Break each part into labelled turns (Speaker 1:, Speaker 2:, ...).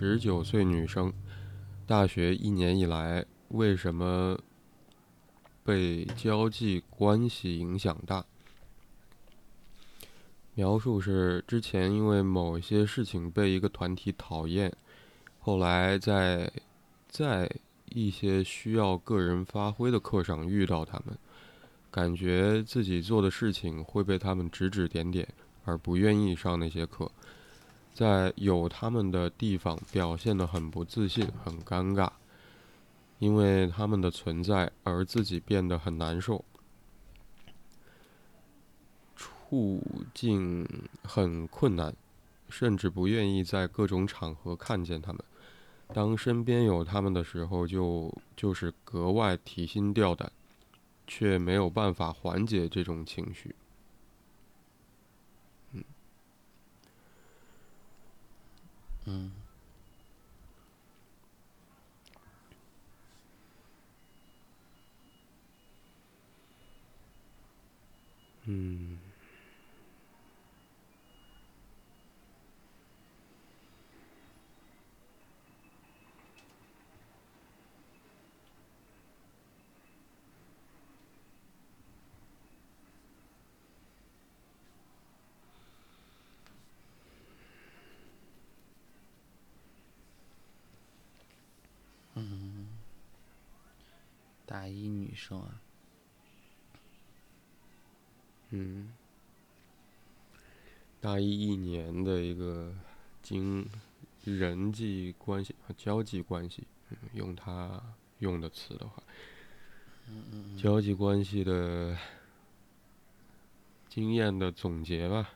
Speaker 1: 十九岁女生，大学一年以来为什么被交际关系影响大？描述是之前因为某些事情被一个团体讨厌，后来在在一些需要个人发挥的课上遇到他们，感觉自己做的事情会被他们指指点点，而不愿意上那些课，在有他们的地方表现得很不自信、很尴尬，因为他们的存在而自己变得很难受。处境很困难，甚至不愿意在各种场合看见他们。当身边有他们的时候，就就是格外提心吊胆，却没有办法缓解这种情绪。
Speaker 2: 嗯，嗯。大一女生啊，
Speaker 1: 嗯，大一一年的一个经人际关系和交际关系，用他用的词的话，交际关系的经验的总结吧，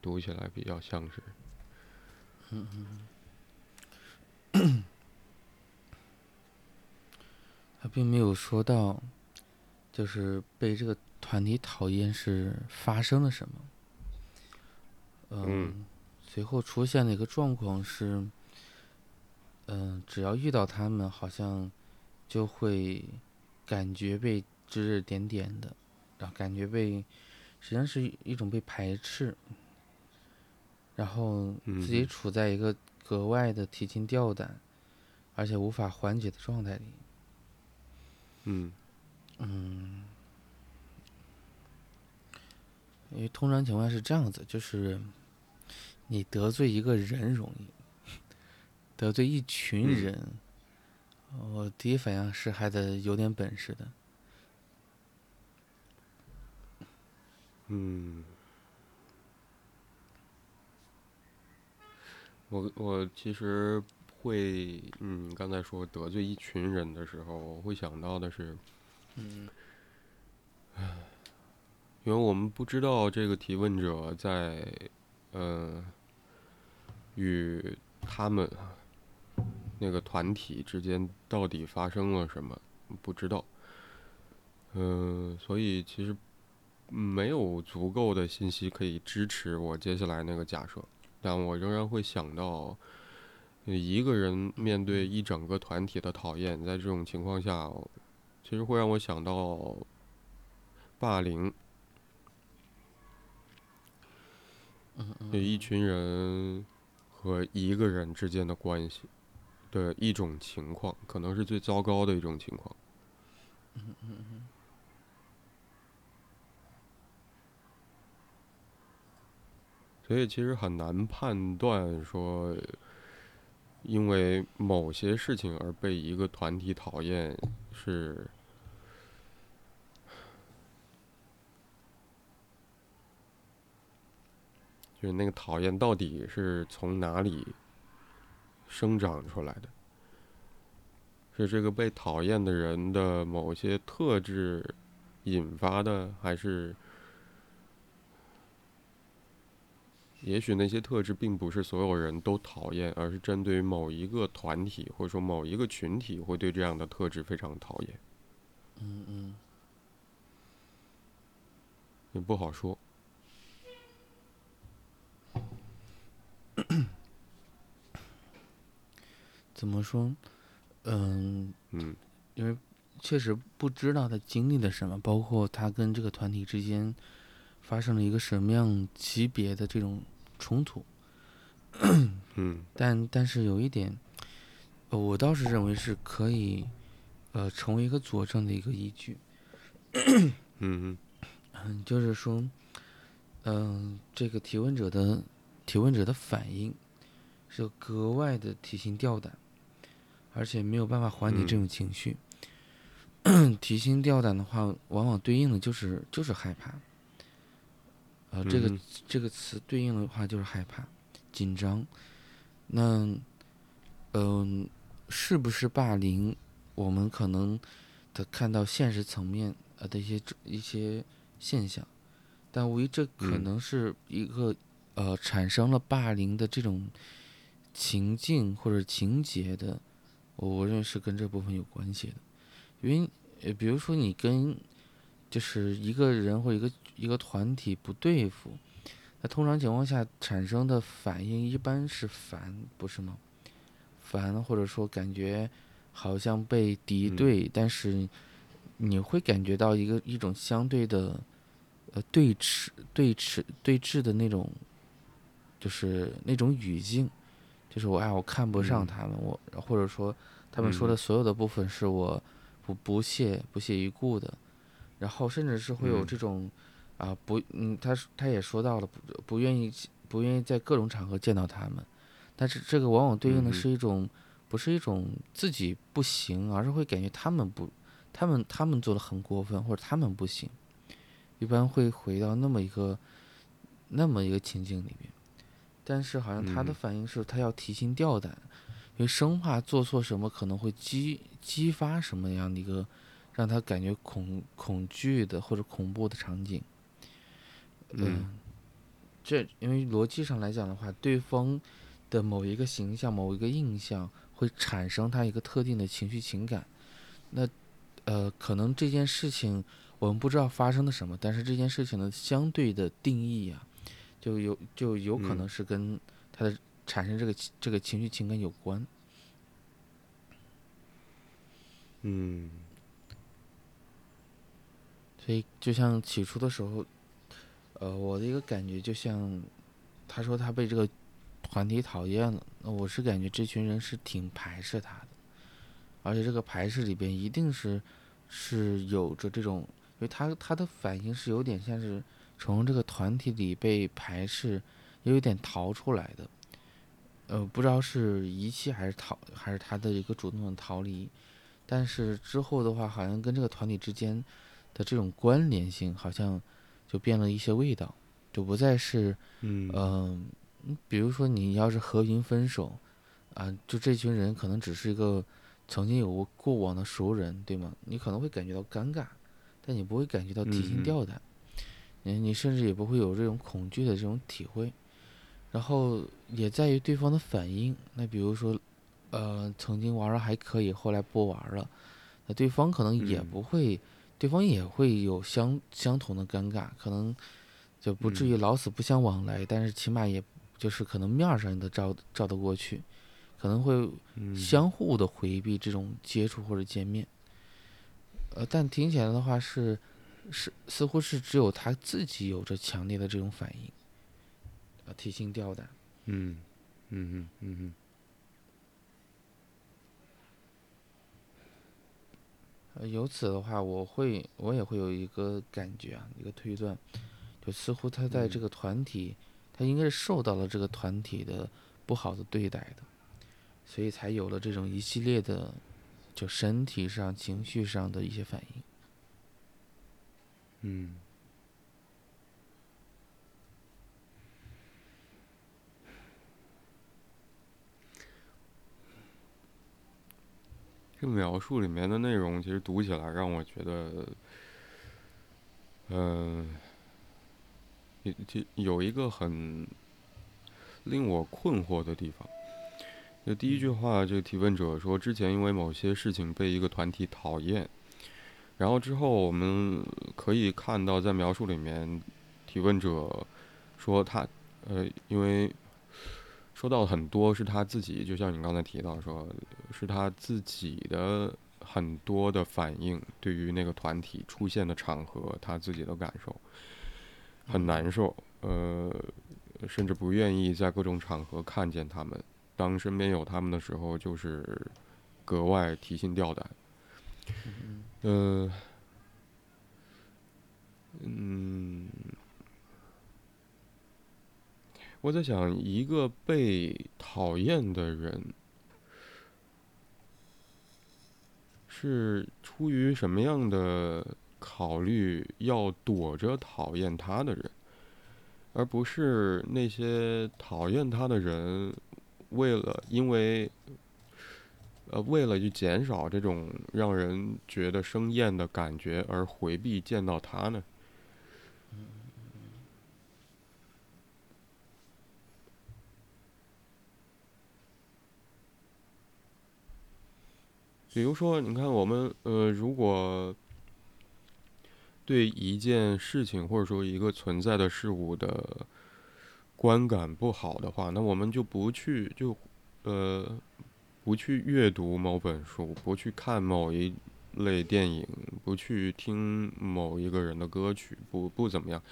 Speaker 1: 读起来比较像是，
Speaker 2: 嗯嗯。他并没有说到，就是被这个团体讨厌是发生了什么。
Speaker 1: 嗯。
Speaker 2: 随后出现的一个状况是，嗯，只要遇到他们，好像就会感觉被指指点点的，然后感觉被，实际上是一种被排斥，然后自己处在一个格外的提心吊胆，而且无法缓解的状态里。
Speaker 1: 嗯，
Speaker 2: 嗯，因为通常情况是这样子，就是你得罪一个人容易，得罪一群人，我第一反应是还得有点本事的。
Speaker 1: 嗯，我我其实。会，嗯，刚才说得罪一群人的时候，我会想到的是，
Speaker 2: 嗯，
Speaker 1: 因为我们不知道这个提问者在，呃，与他们那个团体之间到底发生了什么，不知道，嗯，所以其实没有足够的信息可以支持我接下来那个假设，但我仍然会想到。一个人面对一整个团体的讨厌，在这种情况下，其实会让我想到霸凌。
Speaker 2: 嗯
Speaker 1: 一群人和一个人之间的关系的一种情况，可能是最糟糕的一种情况。
Speaker 2: 嗯嗯嗯。
Speaker 1: 所以其实很难判断说。因为某些事情而被一个团体讨厌，是，就是那个讨厌到底是从哪里生长出来的？是这个被讨厌的人的某些特质引发的，还是？也许那些特质并不是所有人都讨厌，而是针对于某一个团体或者说某一个群体会对这样的特质非常讨厌。
Speaker 2: 嗯嗯。
Speaker 1: 也不好说。
Speaker 2: 怎么说？嗯。
Speaker 1: 嗯。
Speaker 2: 因为确实不知道他经历了什么，包括他跟这个团体之间。发生了一个什么样级别的这种冲突？
Speaker 1: 嗯
Speaker 2: 但但是有一点，呃我倒是认为是可以，呃，成为一个佐证的一个依据。
Speaker 1: 嗯
Speaker 2: 嗯，就是说，嗯、这个提问者的提问者的反应是格外的提心吊胆，而且没有办法缓解这种情绪。提心吊胆的话，往往对应的就是就是害怕。呃，这个、
Speaker 1: 嗯
Speaker 2: 这个词对应的话就是害怕、紧张。那，嗯、是不是霸凌？我们可能的看到现实层面呃的一些一些现象，但无疑这可
Speaker 1: 嗯
Speaker 2: 能是一个、呃产生了霸凌的这种情境或者情节的，我我认为是跟这部分有关系的，因为呃比如说你跟就是一个人或一个一个团体不对付，那通常情况下产生的反应一般是烦，不是吗？烦或者说感觉好像被敌
Speaker 1: 嗯。
Speaker 2: 对，但是你会感觉到一个一种相对的呃对峙、对峙、对峙的那种，就是那种语境，就是我哎我看不上
Speaker 1: 嗯。
Speaker 2: 他们，我或者说他们说的
Speaker 1: 嗯。
Speaker 2: 所有的部分是我不不屑不屑一顾的，然后甚至是会有
Speaker 1: 嗯。
Speaker 2: 这种啊不嗯他他也说到了不不愿意不愿意在各种场合见到他们，但是这个往往对应的是一种、不是一种自己不行，而是会感觉他们不他们他们做的很过分，或者他们不行，一般会回到那么一个那么一个情境里面，但是好像他的
Speaker 1: 嗯。
Speaker 2: 反应是他要提心吊胆，因为生怕做错什么可能会激激发什么样的一个让他感觉恐恐惧的或者恐怖的场景。
Speaker 1: 嗯
Speaker 2: 这因为逻辑上来讲的话，对方的某一个形象、某一个印象会产生他一个特定的情绪情感。那呃，可能这件事情我们不知道发生了什么，但是这件事情的相对的定义啊，就有就有可能
Speaker 1: 嗯
Speaker 2: 是跟他的产生这个情这个情绪情感有关。
Speaker 1: 嗯
Speaker 2: 所以就像起初的时候，呃，我的一个感觉就像他说他被这个团体讨厌了，那我是感觉这群人是挺排斥他的，而且这个排斥里边一定是是有着这种，因为他他的反应是有点像是从这个团体里被排斥，又有点逃出来的，呃，不知道是遗弃还是逃，还是他的一个主动的逃离，但是之后的话，好像跟这个团体之间的这种关联性，好像就变了一些味道，就不再是
Speaker 1: 嗯。
Speaker 2: 比如说你要是和平分手，啊，就这群人可能只是一个曾经有过过往的熟人，对吗？你可能会感觉到尴尬，但你不会感觉到提心吊胆，你你甚至也不会有这种恐惧的这种体会，然后也在于对方的反应。那比如说，呃，曾经玩的还可以，后来不玩了，那对方可能也
Speaker 1: 嗯。
Speaker 2: 不会，对方也会有相相同的尴尬，可能就不至于老死不相往来，但是起码也就是可能面儿上的照照得过去，可能会
Speaker 1: 嗯
Speaker 2: 相互的回避这种接触或者见面。呃，但听起来的话是是似乎是只有他自己有着强烈的这种反应，呃，提心吊胆。
Speaker 1: 嗯嗯嗯嗯嗯
Speaker 2: 呃，由此的话，我会我也会有一个感觉啊，一个推断，就似乎他在这
Speaker 1: 嗯
Speaker 2: 个团体，他应该是受到了这个团体的不好的对待的，所以才有了这种一系列的，就身体上、情绪上的一些反应。
Speaker 1: 嗯。这个描述里面的内容，其实读起来让我觉得，嗯、有就有一个很令我困惑的地方。就第一句话，这个提问者说，之前因为某些事情被一个团体讨厌，然后之后我们可以看到，在描述里面，提问者说他，呃，因为说到很多是他自己，就像你刚才提到说，是他自己的很多的反应，对于那个团体出现的场合，他自己的感受很难受。呃，甚至不愿意在各种场合看见他们。当身边有他们的时候，就是格外提心吊胆。嗯，嗯，我在想，一个被讨厌的人是出于什么样的考虑要躲着讨厌他的人，而不是那些讨厌他的人。为了，因为，呃，为了去减少这种让人觉得生厌的感觉而回避见到他呢？比如说，你看，我们呃，如果对一件事情或者说一个存在的事物的。观感不好的话，那我们就不去就，呃，不去阅读某本书，不去看某一类电影，不去听某一个人的歌曲，不不怎么样。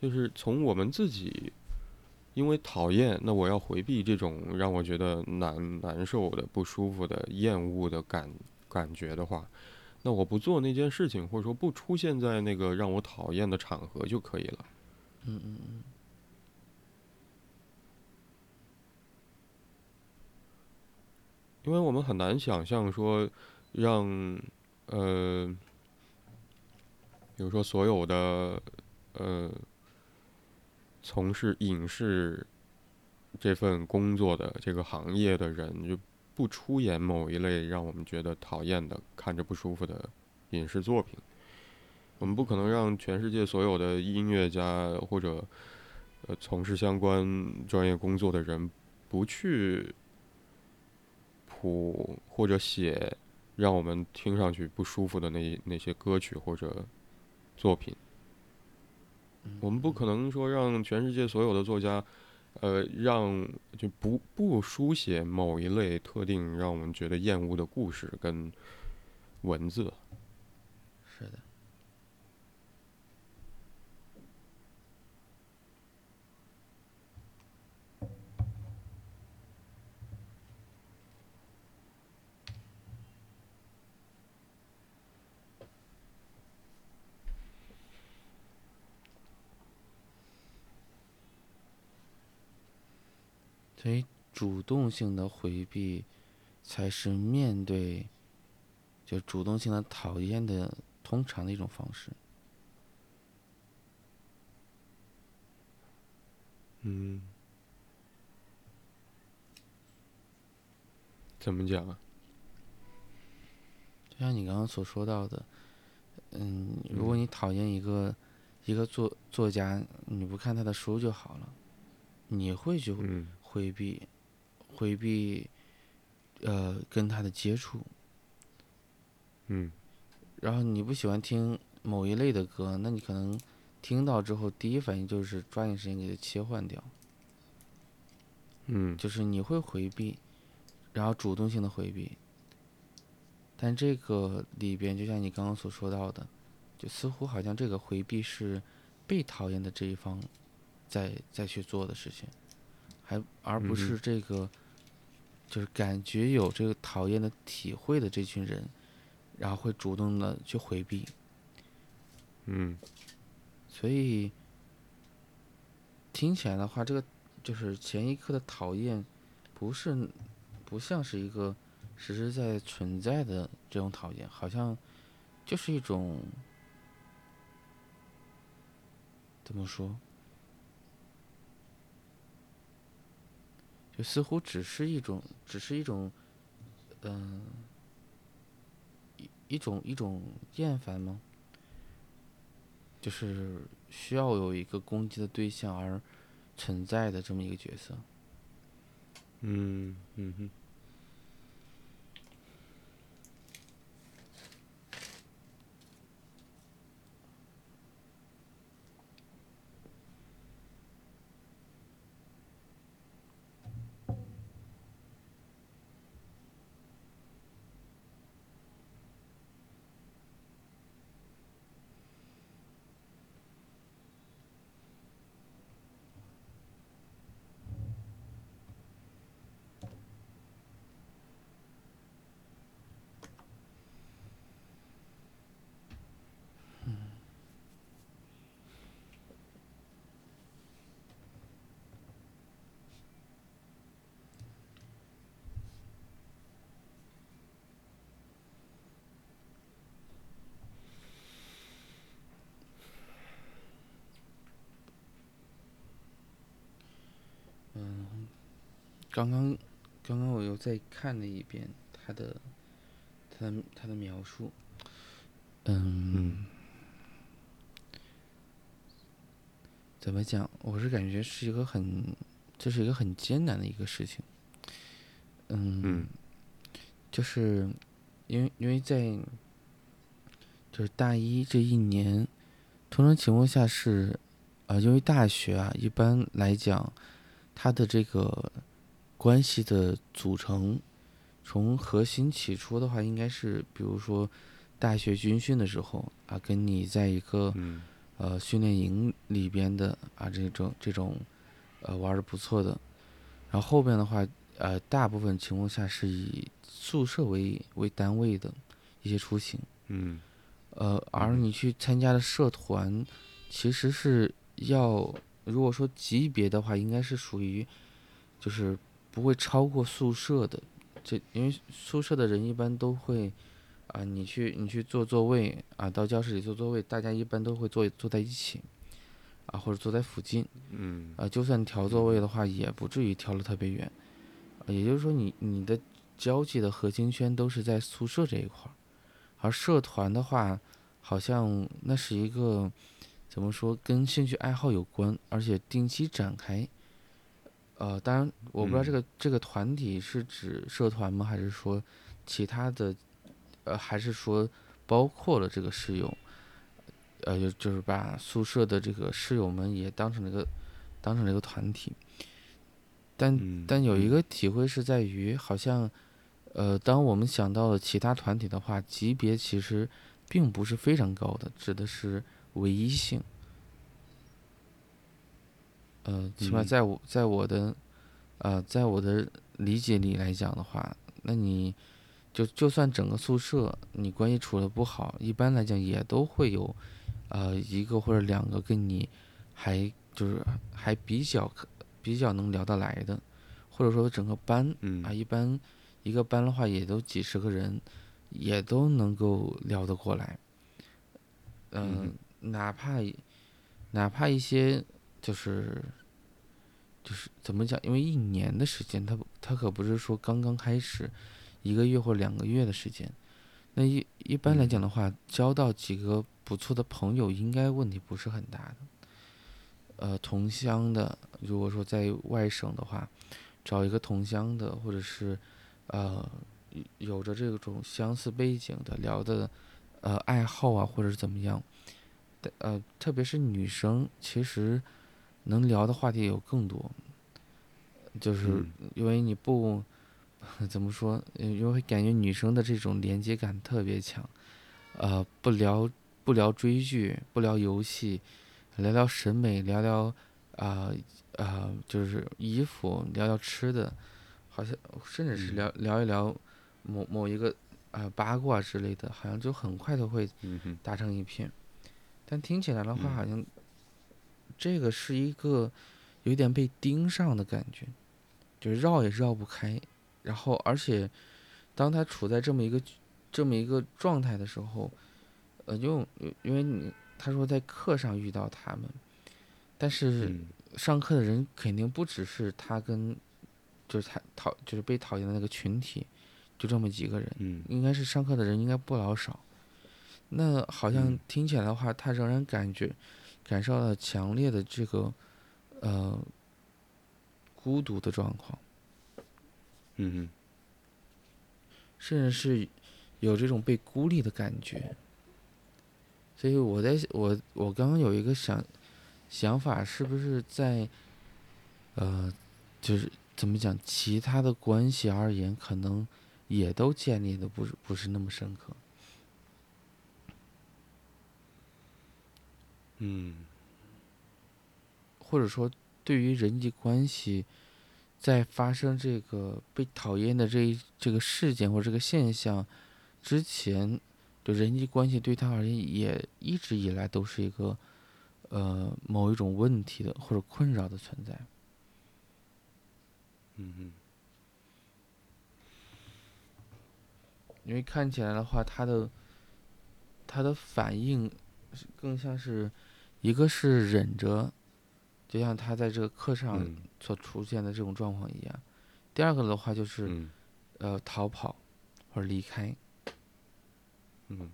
Speaker 1: 就是从我们自己，因为讨厌，那我要回避这种让我觉得难难受的、不舒服的、厌恶的感感觉的话，那我不做那件事情，或者说不出现在那个让我讨厌的场合就可以了。
Speaker 2: 嗯嗯嗯。
Speaker 1: 因为我们很难想象说，让呃，比如说所有的呃，从事影视这份工作的这个行业的人，就不出演某一类让我们觉得讨厌的、看着不舒服的影视作品。我们不可能让全世界所有的音乐家或者呃从事相关专业工作的人不去。谱或者写让我们听上去不舒服的那那些歌曲或者作品，我们不可能说让全世界所有的作家，呃，让就不不书写某一类特定让我们觉得厌恶的故事跟文字。
Speaker 2: 是的。所以，主动性的回避，才是面对，就主动性的讨厌的通常的一种方式。
Speaker 1: 嗯，怎么讲啊？
Speaker 2: 就像你刚刚所说到的，嗯，如果你讨厌一个一个作作家，你不看他的书就好了，你会就。回避，回避，呃，跟他的接触。
Speaker 1: 嗯。
Speaker 2: 然后你不喜欢听某一类的歌，那你可能听到之后，第一反应就是抓紧时间给它切换掉。
Speaker 1: 嗯。
Speaker 2: 就是你会回避，然后主动性的回避。但这个里边，就像你刚刚所说到的，就似乎好像这个回避是被讨厌的这一方在在去做的事情。还而不是这个，就是感觉有这个讨厌的体会的这群人，然后会主动的去回避。
Speaker 1: 嗯。
Speaker 2: 所以听起来的话，这个就是前一刻的讨厌，不是不像是一个实实在在存在的这种讨厌，好像就是一种怎么说？就似乎只是一种，只是一种，嗯，一一种一种厌烦吗？就是需要有一个攻击的对象而存在的这么一个角色。
Speaker 1: 嗯嗯哼。
Speaker 2: 刚刚刚刚我又再看了一遍他的他的他的描述，嗯，
Speaker 1: 嗯
Speaker 2: 怎么讲？我是感觉是一个很，这是一个很艰难的一个事情。嗯，
Speaker 1: 嗯
Speaker 2: 就是因为因为在就是大一这一年，通常情况下是，啊，因为大学啊，一般来讲，它的这个关系的组成，从核心起初的话，应该是比如说大学军训的时候啊，跟你在一个
Speaker 1: 嗯
Speaker 2: 呃训练营里边的啊这种这种呃玩的不错的，然后后边的话呃大部分情况下是以宿舍为为单位的一些出行，
Speaker 1: 嗯。
Speaker 2: 呃而
Speaker 1: 嗯
Speaker 2: 你去参加的社团其实是要如果说级别的话，应该是属于就是不会超过宿舍的，这因为宿舍的人一般都会。啊，你去你去坐座位啊，到教室里坐座位，大家一般都会坐坐在一起，啊，或者坐在附近，
Speaker 1: 嗯
Speaker 2: 啊，就算调座位的话，也不至于调的特别远，啊也就是说你你的交际的核心圈都是在宿舍这一块儿，而社团的话，好像那是一个怎么说，跟兴趣爱好有关，而且定期展开。呃，当然我不知道这
Speaker 1: 嗯
Speaker 2: 个、这个团体是指社团吗？还是说其他的？呃，还是说包括了这个室友？呃，就就是把宿舍的这个室友们也当成了一个当成了一个团体。但
Speaker 1: 嗯
Speaker 2: 但有一
Speaker 1: 嗯
Speaker 2: 个体会是在于，好像呃，当我们想到了其他团体的话，级别其实并不是非常高的，指的是唯一性。呃，起码
Speaker 1: 嗯
Speaker 2: 在我在我的呃在我的理解里来讲的话，那你就就算整个宿舍你关系处的不好，一般来讲也都会有呃一个或者两个跟你还就是还比较可比较能聊得来的，或者说整个班啊，
Speaker 1: 嗯
Speaker 2: 一般一个班的话也都几十个人，也都能够聊得过来。嗯、哪怕哪怕一些就是就是怎么讲，因为一年的时间，它不它可不是说刚刚开始一个月或两个月的时间。那一一般来讲的话，交到几个不错的朋友，应该问题不是很大的。呃，同乡的，如果说在外省的话，找一个同乡的，或者是呃有着这种相似背景的，聊的呃爱好啊，或者是怎么样，呃，特别是女生，其实能聊的话题有更多，就是
Speaker 1: 嗯。
Speaker 2: 因为你不 怎么说，呃因为感觉女生的这种连接感特别强，呃，不聊不聊追剧，不聊游戏，聊聊审美，聊聊啊啊、就是衣服，聊聊吃的，好像甚至是
Speaker 1: 嗯。
Speaker 2: 聊、聊一聊某某一个啊、八卦之类的，好像就很快就会
Speaker 1: 嗯哼。
Speaker 2: 打成一片。但听起来的话，
Speaker 1: 嗯。
Speaker 2: 好像这个是一个有点被盯上的感觉，就是绕也绕不开。然后，而且当他处在这么一个这么一个状态的时候，呃，因为因为你他说在课上遇到他们，但是
Speaker 1: 嗯
Speaker 2: 上课的人肯定不只是他跟就是他讨就是被讨厌的那个群体，就这么几个人。
Speaker 1: 嗯
Speaker 2: 应该是上课的人应该不老少。那好像
Speaker 1: 嗯
Speaker 2: 听起来的话，他仍然感觉感受到了强烈的这个呃孤独的状况，
Speaker 1: 嗯哼
Speaker 2: 甚至是有这种被孤立的感觉。所以我在我我刚刚有一个想想法，是不是在呃，就是怎么讲，其他的关系而言，可能也都建立的不是不是那么深刻。
Speaker 1: 嗯
Speaker 2: 或者说对于人际关系，在发生这个被讨厌的这一这个事件或者这个现象之前，就人际关系对他而言也一直以来都是一个呃某一种问题的或者困扰的存在。
Speaker 1: 嗯嗯
Speaker 2: 因为看起来的话，他的他的反应是更像是一个是忍着，就像他在这个课上
Speaker 1: 嗯
Speaker 2: 所出现的这种状况一样，第二个的话就是
Speaker 1: 嗯
Speaker 2: 呃逃跑或者离开。
Speaker 1: 嗯。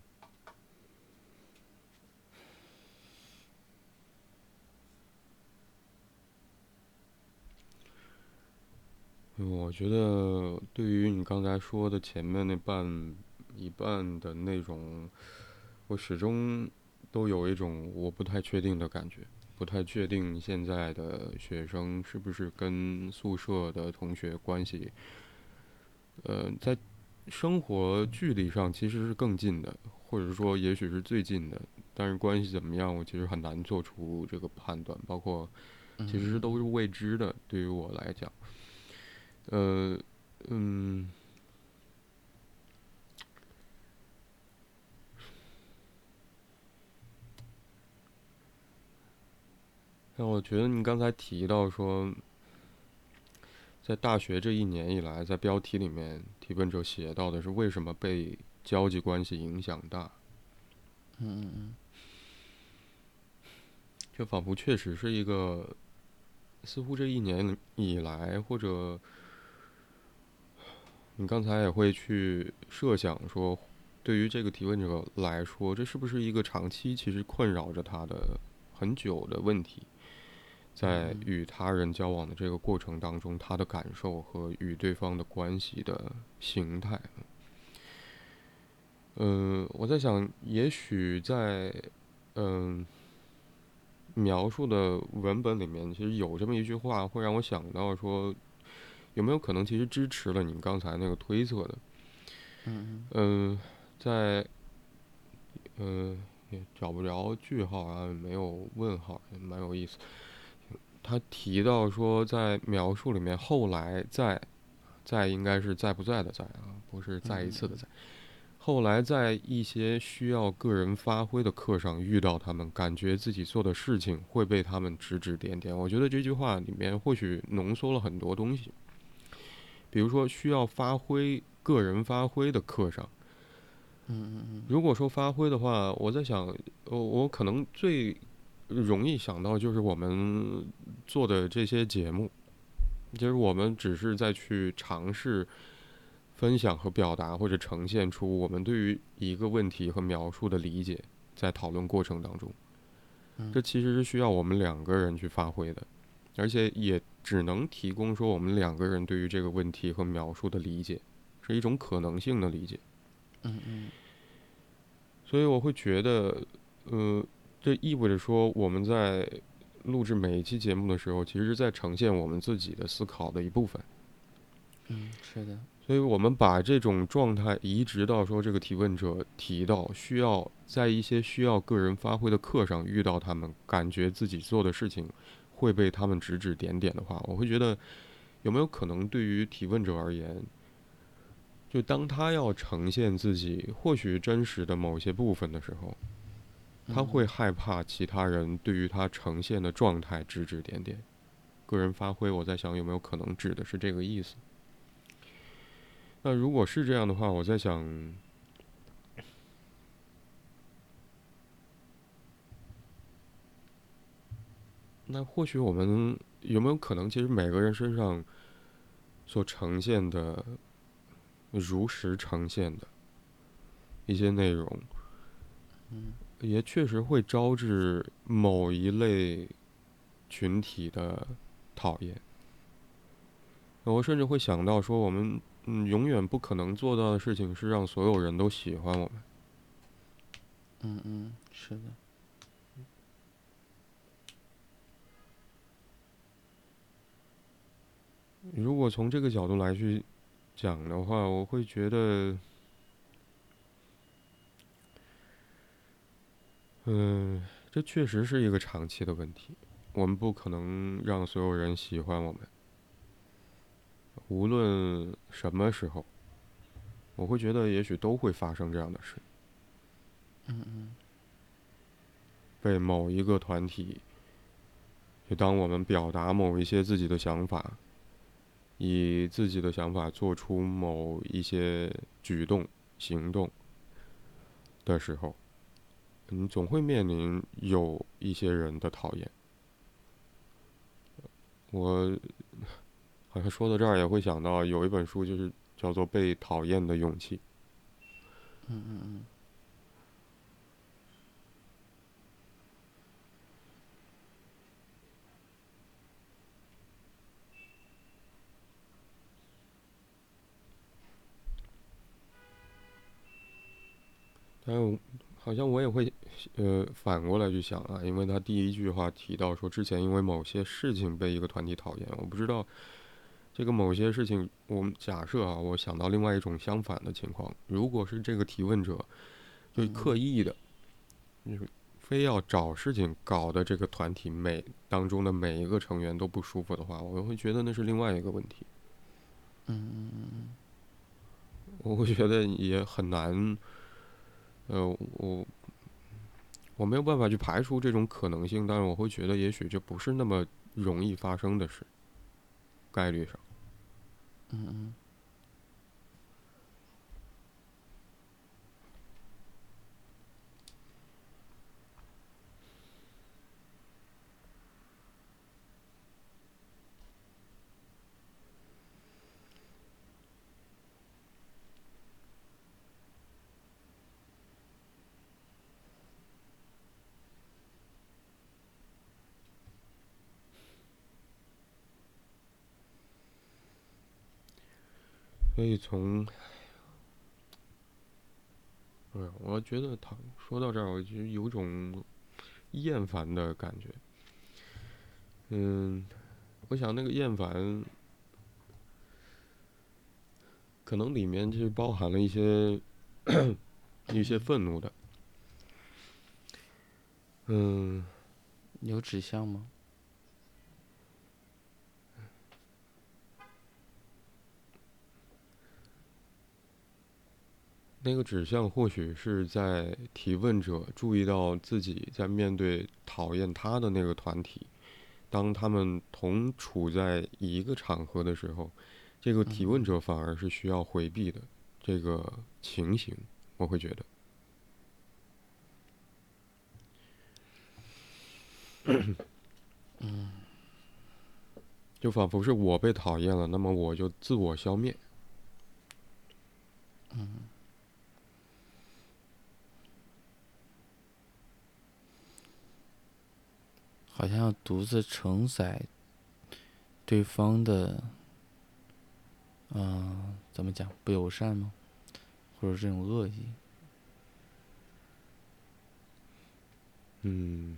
Speaker 1: 我觉得对于你刚才说的前面那半一半的内容，我始终都有一种我不太确定的感觉，不太确定现在的学生是不是跟宿舍的同学关系，呃，在生活距离上其实是更近的，或者说也许是最近的，但是关系怎么样，我其实很难做出这个判断，包括其实都是未知的，对于我来讲。呃，嗯，那我觉得你刚才提到说，在大学这一年以来，在标题里面提问者写到的是为什么被交际关系影响大？
Speaker 2: 嗯嗯嗯，
Speaker 1: 这仿佛确实是一个，似乎这一年以来或者。你刚才也会去设想说，对于这个提问者来说，这是不是一个长期其实困扰着他的很久的问题？在与他人交往的这个过程当中，他的感受和与对方的关系的形态。嗯，我在想，也许在嗯描述的文本里面，其实有这么一句话，会让我想到说。有没有可能其实支持了你刚才那个推测的？
Speaker 2: 嗯
Speaker 1: 嗯。在，嗯，也找不着句号啊，没有问号，也蛮有意思。他提到说，在描述里面，后来在，在应该是在不在的在啊，不是再一次的在。后来在一些需要个人发挥的课上遇到他们，感觉自己做的事情会被他们指指点点。我觉得这句话里面或许浓缩了很多东西。比如说，需要发挥个人发挥的课上，
Speaker 2: 嗯嗯嗯，
Speaker 1: 如果说发挥的话，我在想，我我可能最容易想到就是我们做的这些节目，就是我们只是在去尝试分享和表达，或者呈现出我们对于一个问题和描述的理解，在讨论过程当中，这其实是需要我们两个人去发挥的。而且也只能提供说我们两个人对于这个问题和描述的理解，是一种可能性的理解。
Speaker 2: 嗯嗯。
Speaker 1: 所以我会觉得，呃，这意味着说我们在录制每一期节目的时候，其实是在呈现我们自己的思考的一部分。
Speaker 2: 嗯，是的。
Speaker 1: 所以我们把这种状态移植到说这个提问者提到需要在一些需要个人发挥的课上遇到他们，感觉自己做的事情。会被他们指指点点的话，我会觉得有没有可能对于提问者而言，就当他要呈现自己或许真实的某些部分的时候，他会害怕其他人对于他呈现的状态指指点点。个人发挥，我在想有没有可能指的是这个意思。那如果是这样的话，我在想。那或许我们有没有可能，其实每个人身上所呈现的、如实呈现的一些内容，
Speaker 2: 嗯，
Speaker 1: 也确实会招致某一类群体的讨厌。我甚至会想到说，我们嗯永远不可能做到的事情是让所有人都喜欢我们。
Speaker 2: 嗯嗯，是的。
Speaker 1: 如果从这个角度来去讲的话，我会觉得，嗯，这确实是一个长期的问题。我们不可能让所有人喜欢我们，无论什么时候，我会觉得也许都会发生这样的事。
Speaker 2: 嗯嗯。
Speaker 1: 被某一个团体，就当我们表达某一些自己的想法。以自己的想法做出某一些举动、行动的时候，你总会面临有一些人的讨厌。我好像说到这儿也会想到有一本书，就是叫做《被讨厌的勇气》。
Speaker 2: 嗯嗯嗯。
Speaker 1: 但是好像我也会，呃，反过来去想啊，因为他第一句话提到说，之前因为某些事情被一个团体讨厌，我不知道这个某些事情，我们假设啊，我想到另外一种相反的情况，如果是这个提问者就刻意的，就是非要找事情搞的这个团体每当中的每一个成员都不舒服的话，我会觉得那是另外一个问题。
Speaker 2: 嗯嗯嗯
Speaker 1: 我会觉得也很难。呃，我我没有办法去排除这种可能性，但是我会觉得，也许这不是那么容易发生的事，概率上。
Speaker 2: 嗯嗯。
Speaker 1: 所以从，哎，我觉得他说到这儿，我就有种厌烦的感觉。嗯，我想那个厌烦，可能里面就包含了一些一些愤怒的。嗯，
Speaker 2: 有指向吗？
Speaker 1: 那个指向或许是在提问者注意到自己在面对讨厌他的那个团体，当他们同处在一个场合的时候，这个提问者反而是需要回避的这个情形，我会觉得，
Speaker 2: 嗯，
Speaker 1: 就仿佛是我被讨厌了，那么我就自我消灭，
Speaker 2: 嗯。好像要独自承载对方的，嗯，怎么讲不友善吗？或者这种恶意？
Speaker 1: 嗯，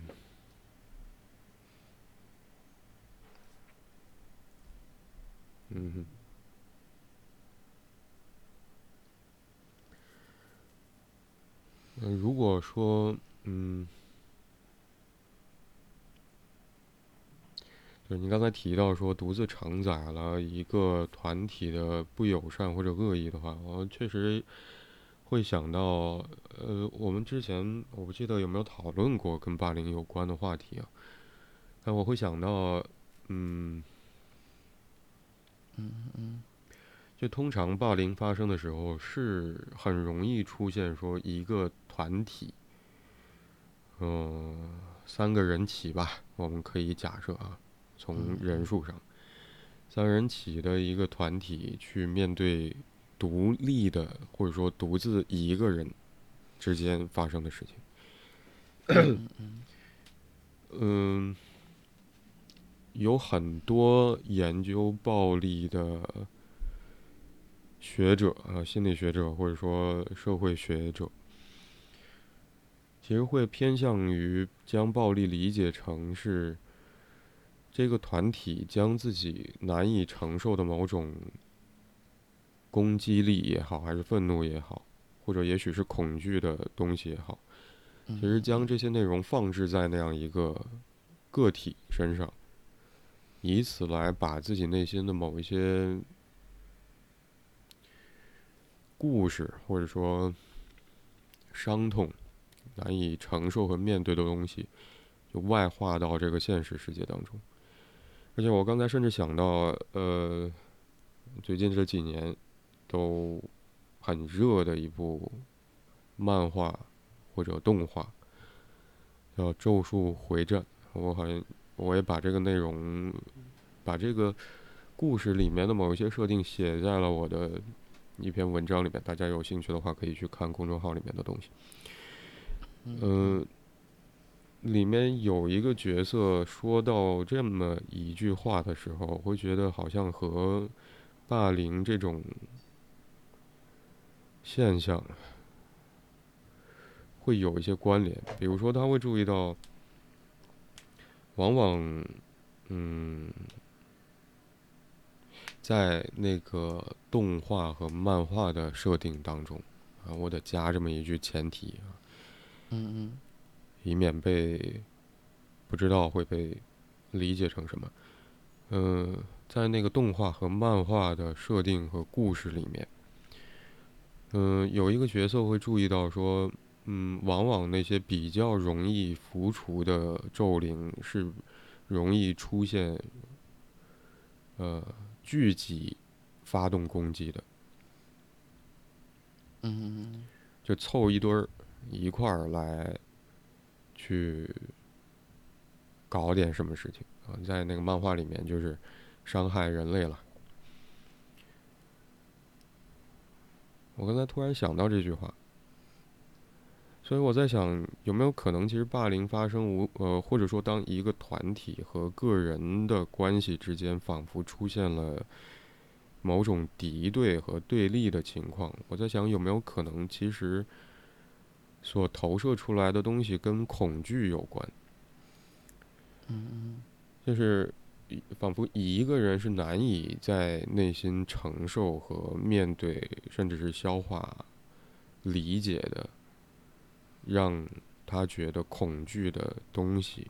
Speaker 1: 嗯，嗯，如果说，嗯。就你刚才提到说独自承载了一个团体的不友善或者恶意的话，我确实会想到，呃，我们之前我不记得有没有讨论过跟霸凌有关的话题啊？但我会想到，
Speaker 2: 嗯，嗯嗯，
Speaker 1: 就通常霸凌发生的时候，是很容易出现说一个团体，嗯，三个人起吧，我们可以假设啊。从人数上，三人起的一个团体去面对独立的或者说独自一个人之间发生的事情，嗯，有很多研究暴力的学者啊，心理学者或者说社会学者，其实会偏向于将暴力理解成是。这个团体将自己难以承受的某种攻击力也好，还是愤怒也好，或者也许是恐惧的东西也好，其实将这些内容放置在那样一个个体身上，以此来把自己内心的某一些故事，或者说伤痛、难以承受和面对的东西，就外化到这个现实世界当中。而且我刚才甚至想到，呃，最近这几年都很热的一部漫画或者动画，叫《咒术回战》。我好像我也把这个内容，把这个故事里面的某一些设定写在了我的一篇文章里面，大家有兴趣的话可以去看公众号里面的东西。嗯，里面有一个角色说到这么一句话的时候，会觉得好像和霸凌这种现象会有一些关联。比如说，他会注意到，往往，嗯。在那个动画和漫画的设定当中，啊，我得加这么一句前提啊，
Speaker 2: 嗯嗯，
Speaker 1: 以免被不知道会被理解成什么。嗯，在那个动画和漫画的设定和故事里面，嗯，有一个角色会注意到说，嗯，往往那些比较容易浮除的咒灵是容易出现，呃。聚集发动攻击的，
Speaker 2: 嗯，
Speaker 1: 就凑一堆儿一块儿来去搞点什么事情啊，在那个漫画里面就是伤害人类了。我刚才突然想到这句话。所以我在想，有没有可能，其实霸凌发生无呃，或者说当一个团体和个人的关系之间仿佛出现了某种敌对和对立的情况，我在想有没有可能，其实所投射出来的东西跟恐惧有关。
Speaker 2: 嗯嗯，
Speaker 1: 就是仿佛一个人是难以在内心承受和面对，甚至是消化、理解的。让他觉得恐惧的东西，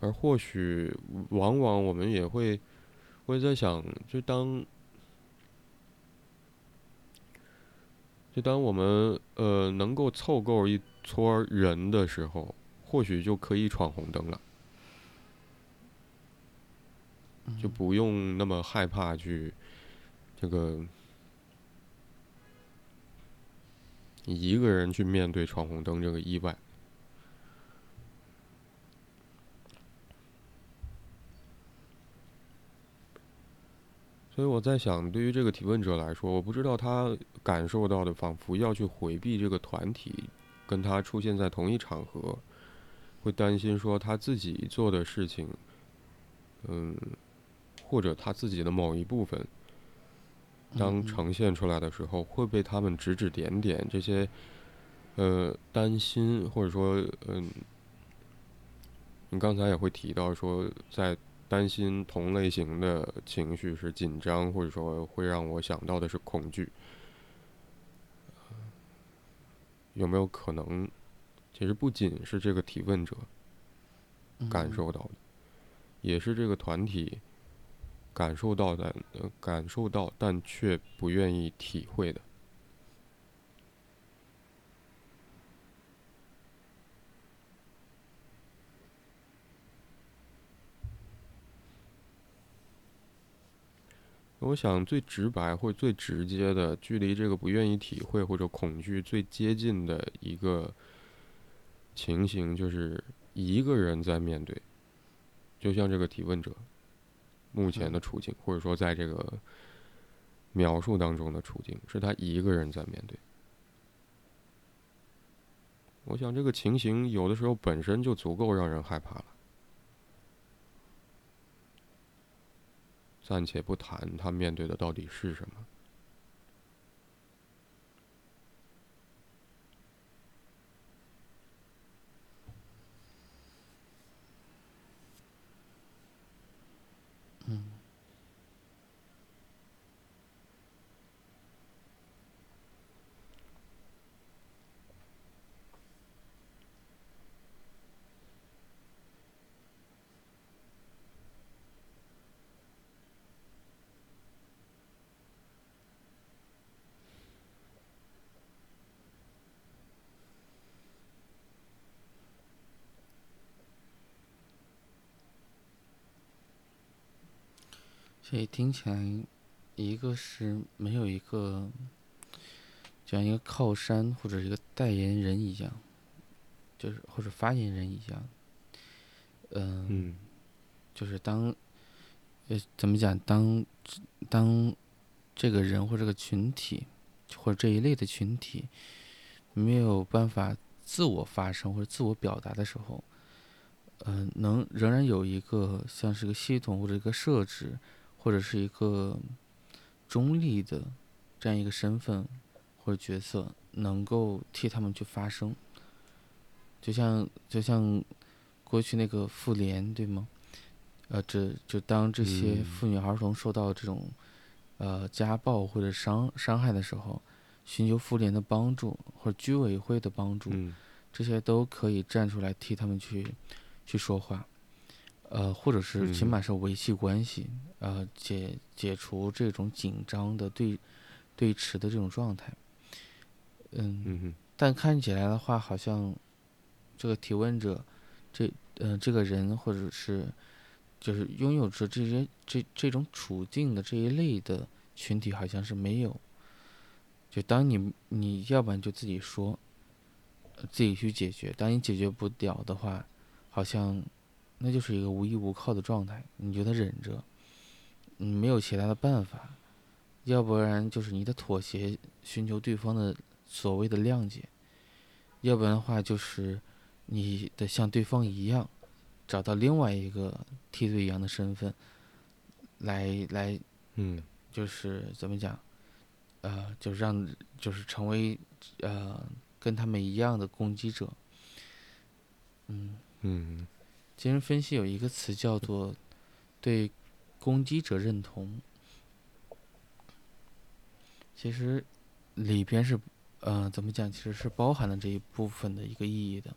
Speaker 1: 而或许往往我们也会，会在想，就当，就当我们呃能够凑够一撮人的时候，或许就可以闯红灯了，就不用那么害怕去这个。一个人去面对闯红灯这个意外，所以我在想，对于这个提问者来说，我不知道他感受到的，仿佛要去回避这个团体，跟他出现在同一场合，会担心说他自己做的事情，嗯，或者他自己的某一部分。当呈现出来的时候，会被他们指指点点。这些，呃，担心或者说，嗯，你刚才也会提到说，在担心同类型的情绪是紧张，或者说会让我想到的是恐惧。有没有可能，其实不仅是这个提问者感受到的，也是这个团体。感受到的，感受到，但却不愿意体会的。我想最直白或最直接的，距离这个不愿意体会或者恐惧最接近的一个情形，就是一个人在面对，就像这个提问者。目前的处境，或者说在这个描述当中的处境，是他一个人在面对。我想这个情形有的时候本身就足够让人害怕了。暂且不谈他面对的到底是什么。
Speaker 2: 所以听起来，一个是没有一个，像一个靠山或者一个代言人一样，就是或者发言人一样，嗯，就是当呃，怎么讲？当当这个人或这个群体，或者这一类的群体，没有办法自我发声或者自我表达的时候，嗯、能仍然有一个像是个系统或者一个设置，或者是一个中立的这样一个身份或者角色，能够替他们去发声。就像就像过去那个妇联，对吗？呃，这就当这些
Speaker 1: 嗯
Speaker 2: 妇女儿童受到这种呃家暴或者伤伤害的时候，寻求妇联的帮助或者居委会的帮助，
Speaker 1: 嗯
Speaker 2: 这些都可以站出来替他们去去说话，呃，或者是起
Speaker 1: 嗯
Speaker 2: 码是维系关系，呃，解解除这种紧张的对对峙的这种状态。嗯，
Speaker 1: 嗯
Speaker 2: 但看起来的话，好像这个提问者，这呃这个人或者是就是拥有着这些这这种处境的这一类的群体，好像是没有。就当你你要不然就自己说，呃自己去解决，当你解决不了的话，好像那就是一个无依无靠的状态，你就得忍着，你没有其他的办法，要不然就是你得妥协，寻求对方的所谓的谅解，要不然的话就是你得像对方一样，找到另外一个替罪羊的身份，来来
Speaker 1: 嗯。
Speaker 2: 就是怎么讲，呃，就让就是成为呃跟他们一样的攻击者。嗯，
Speaker 1: 嗯
Speaker 2: 精神分析有一个词叫做对攻击者认同，其实里边是呃怎么讲，其实是包含了这一部分的一个意义的，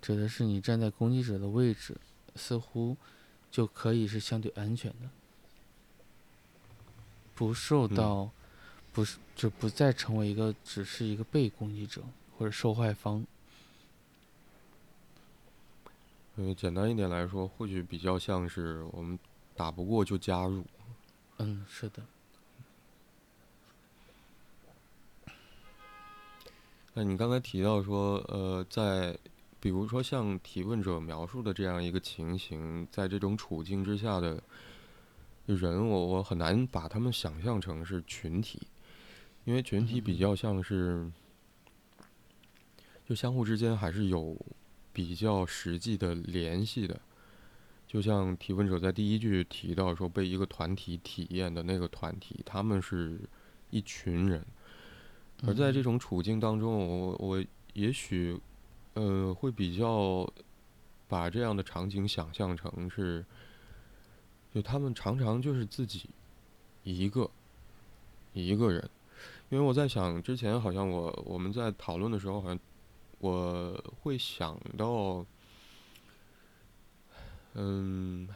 Speaker 2: 指的是你站在攻击者的位置，似乎就可以是相对安全的，不受
Speaker 1: 嗯
Speaker 2: 到，不是就不再成为一个只是一个被攻击者或者受害方。
Speaker 1: 呃，简单一点来说，或许比较像是我们打不过就加入。
Speaker 2: 嗯，是的。
Speaker 1: 那你刚才提到说，呃，在比如说像提问者描述的这样一个情形，在这种处境之下的人，我我很难把他们想象成是群体，因为群体比较像是，就相互之间还是有比较实际的联系的。就像提问者在第一句提到说，被一个团体体验的那个团体，他们是一群人。而在这种处境当中，我我也许，呃，会比较把这样的场景想象成是，就他们常常就是自己一个一个人，因为我在想之前好像我我们在讨论的时候，好像我会想到，嗯，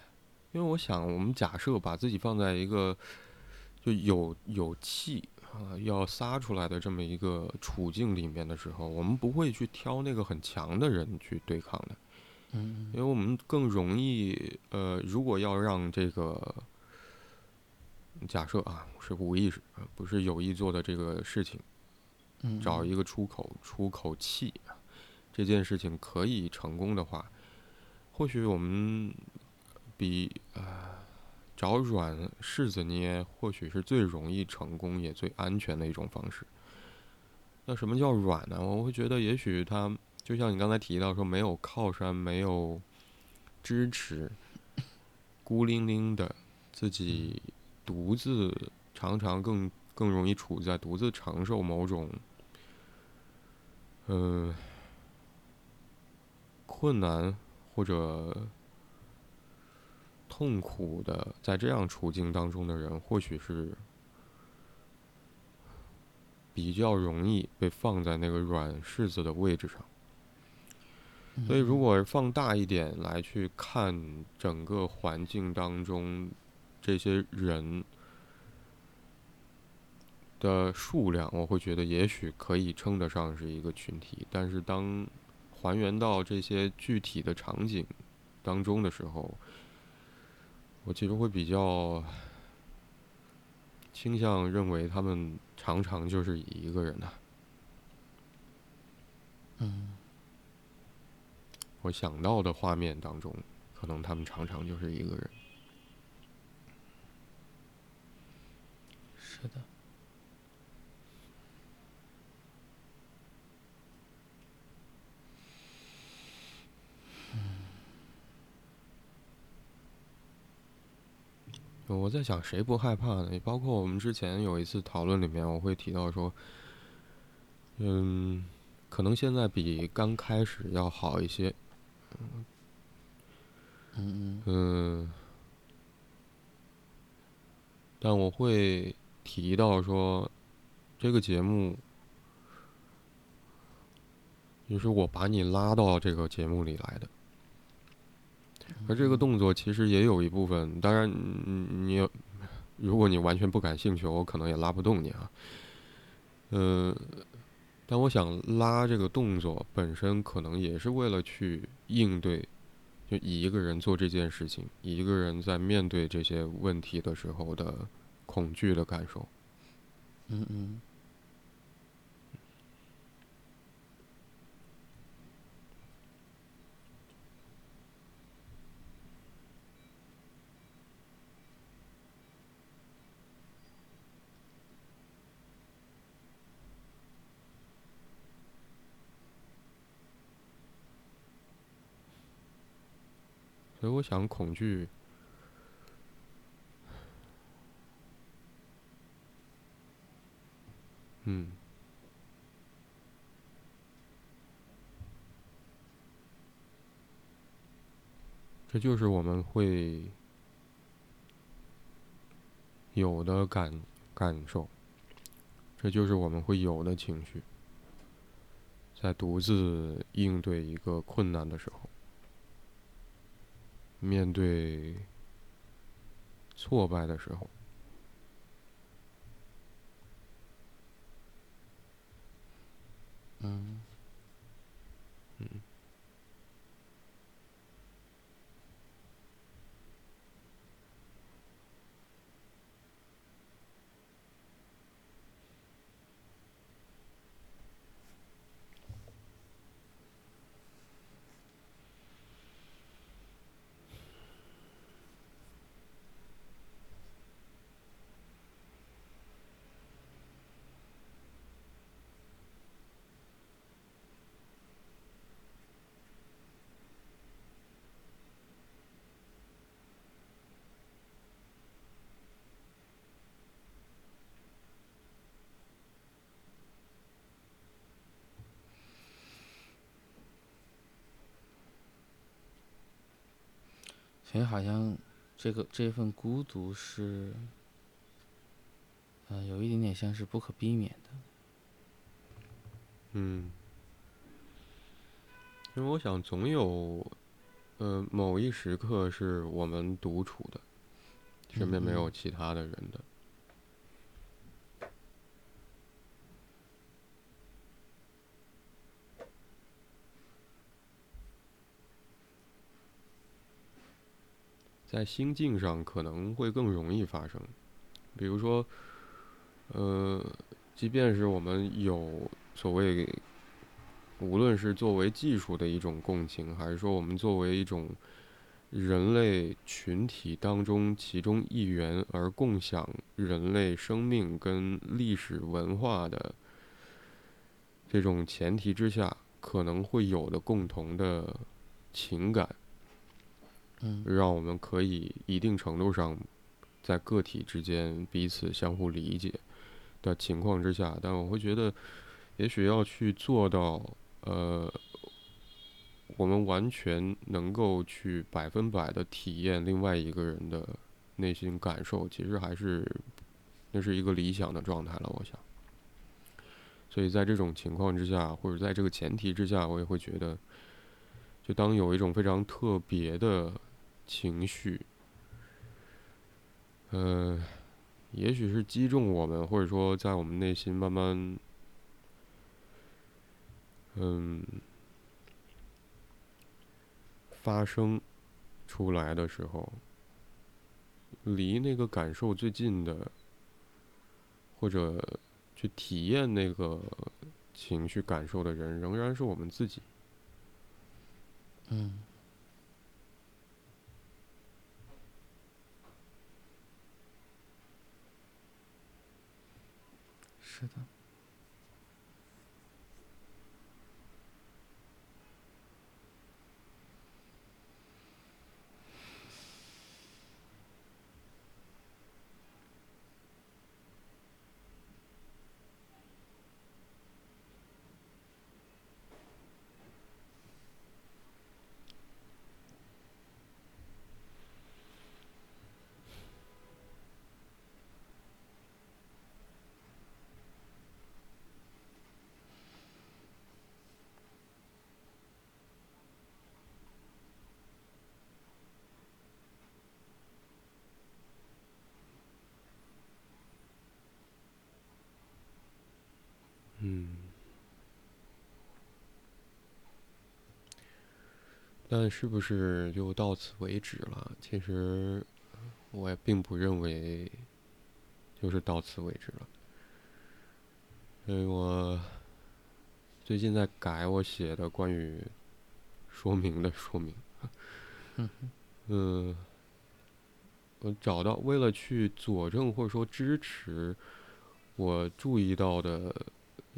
Speaker 1: 因为我想我们假设把自己放在一个就有有气。啊，要撒出来的这么一个处境里面的时候，我们不会去挑那个很强的人去对抗的，
Speaker 2: 嗯
Speaker 1: 因为我们更容易，呃，如果要让这个假设啊是无意识，呃不是有意做的这个事情，
Speaker 2: 嗯，
Speaker 1: 找一个出口出口气，这件事情可以成功的话，或许我们比啊。找软柿子捏，或许是最容易成功也最安全的一种方式。那什么叫软呢？我会觉得，也许他就像你刚才提到说，没有靠山，没有支持，孤零零的自己独自，常常更更容易处在独自承受某种，嗯、困难或者。痛苦的，在这样处境当中的人，或许是比较容易被放在那个软柿子的位置上。所以，如果放大一点来去看整个环境当中这些人的数量，我会觉得也许可以称得上是一个群体。但是，当还原到这些具体的场景当中的时候，我其实会比较倾向认为他们常常就是一个人呐、
Speaker 2: 嗯
Speaker 1: 我想到的画面当中，可能他们常常就是一个人。
Speaker 2: 是的。
Speaker 1: 我在想，谁不害怕呢？也包括我们之前有一次讨论里面，我会提到说，嗯，可能现在比刚开始要好一些。
Speaker 2: 嗯嗯
Speaker 1: 嗯，但我会提到说，这个节目，就是我把你拉到这个节目里来的。而这个动作其实也有一部分，当然，你如果你完全不感兴趣，我可能也拉不动你啊。呃，但我想拉这个动作本身，可能也是为了去应对，就一个人做这件事情，一个人在面对这些问题的时候的恐惧的感受。
Speaker 2: 嗯嗯。
Speaker 1: 所以我想，恐惧，嗯，这就是我们会有的感感受，这就是我们会有的情绪，在独自应对一个困难的时候。面对挫败的时候，
Speaker 2: 嗯，所以好像这个这份孤独是，呃，有一点点像是不可避免的。
Speaker 1: 嗯，因为我想总有，呃，某一时刻是我们独处的，身边没有其他的人的。在心境上可能会更容易发生，比如说，呃，即便是我们有所谓，无论是作为技术的一种共情，还是说我们作为一种人类群体当中其中一员而共享人类生命跟历史文化的这种前提之下，可能会有的共同的情感。让我们可以一定程度上，在个体之间彼此相互理解的情况之下，但我会觉得，也许要去做到，呃，我们完全能够去百分百的体验另外一个人的内心感受，其实还是那是一个理想的状态了。我想，所以在这种情况之下，或者在这个前提之下，我也会觉得，就当有一种非常特别的。情绪，呃，也许是击中我们，或者说在我们内心慢慢，嗯，发生出来的时候，离那个感受最近的，或者去体验那个情绪感受的人，仍然是我们自己。
Speaker 2: 嗯。是的。
Speaker 1: 但是不是就到此为止了？其实我也并不认为就是到此为止了，因为我最近在改我写的关于说明的说明。嗯，我找到为了去佐证或者说支持我注意到的。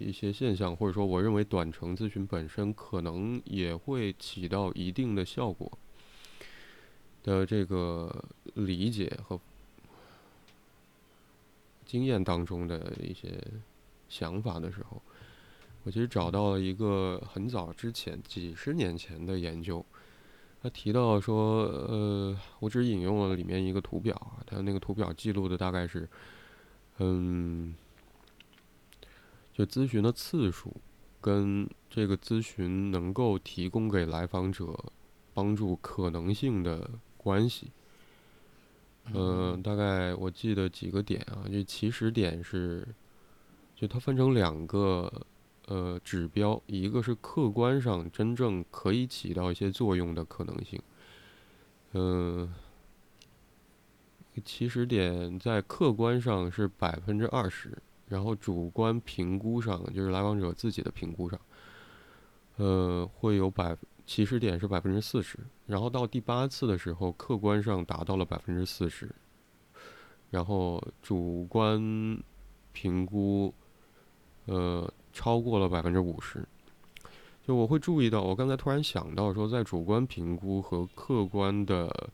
Speaker 1: 一些现象，或者说我认为短程咨询本身可能也会起到一定的效果的这个理解和经验当中的一些想法的时候，我其实找到了一个很早之前几十年前的研究，他提到说，呃，我只引用了里面一个图表，他那个图表记录的大概是，嗯。就咨询的次数，跟这个咨询能够提供给来访者帮助可能性的关系，嗯，大概我记得几个点啊，就起始点是，就它分成两个呃指标，一个是客观上真正可以起到一些作用的可能性，嗯，起始点在客观上是百分之二十。然后主观评估上，就是来访者自己的评估上，呃，会有百起始点是百分之四十，然后到第八次的时候，客观上达到了百分之四十，然后主观评估，呃，超过了百分之五十。就我会注意到，我刚才突然想到说，在主观评估和客观的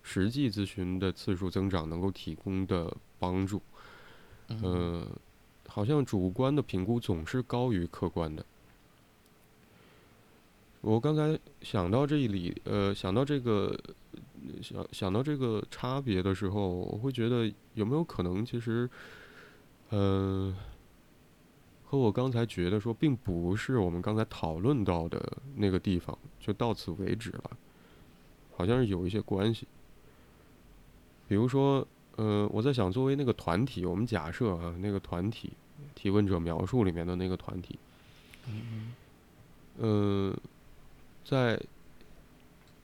Speaker 1: 实际咨询的次数增长能够提供的帮助，嗯。好像主观的评估总是高于客观的。我刚才想到这里，呃，想到这个，想想到这个差别的时候，我会觉得有没有可能，其实，嗯，和我刚才觉得说，并不是我们刚才讨论到的那个地方，就到此为止了，好像是有一些关系。比如说。呃，我在想，作为那个团体，我们假设啊，那个团体提问者描述里面的那个团体，
Speaker 2: 嗯
Speaker 1: 嗯，在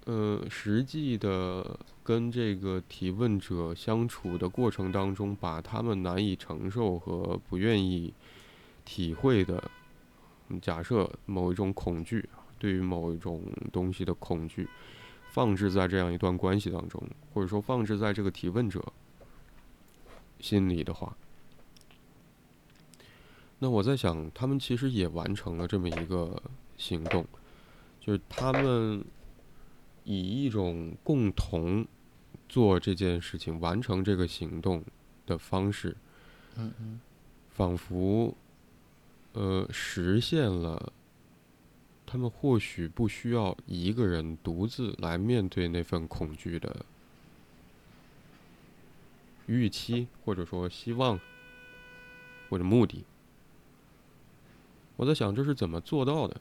Speaker 1: 呃实际的跟这个提问者相处的过程当中，把他们难以承受和不愿意体会的，假设某一种恐惧，对于某一种东西的恐惧，放置在这样一段关系当中，或者说放置在这个提问者。心里的话，那我在想，他们其实也完成了这么一个行动，就是他们以一种共同做这件事情、完成这个行动的方式，
Speaker 2: 嗯嗯，
Speaker 1: 仿佛呃实现了他们或许不需要一个人独自来面对那份恐惧的。预期或者说希望或者目的，我在想这是怎么做到的？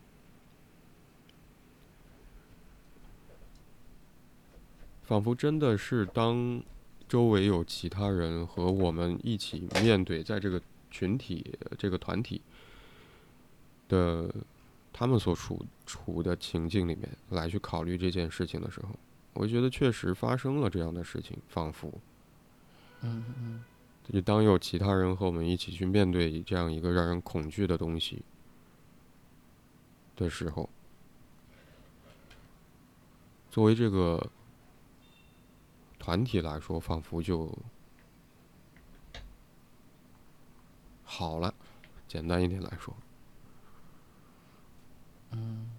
Speaker 1: 仿佛真的是当周围有其他人和我们一起面对，在这个群体、这个团体的他们所处处的情境里面来去考虑这件事情的时候，我觉得确实发生了这样的事情，仿佛。
Speaker 2: 嗯嗯，
Speaker 1: 就当有其他人和我们一起去面对这样一个让人恐惧的东西的时候，作为这个团体来说，仿佛就好了。简单一点来说。
Speaker 2: 嗯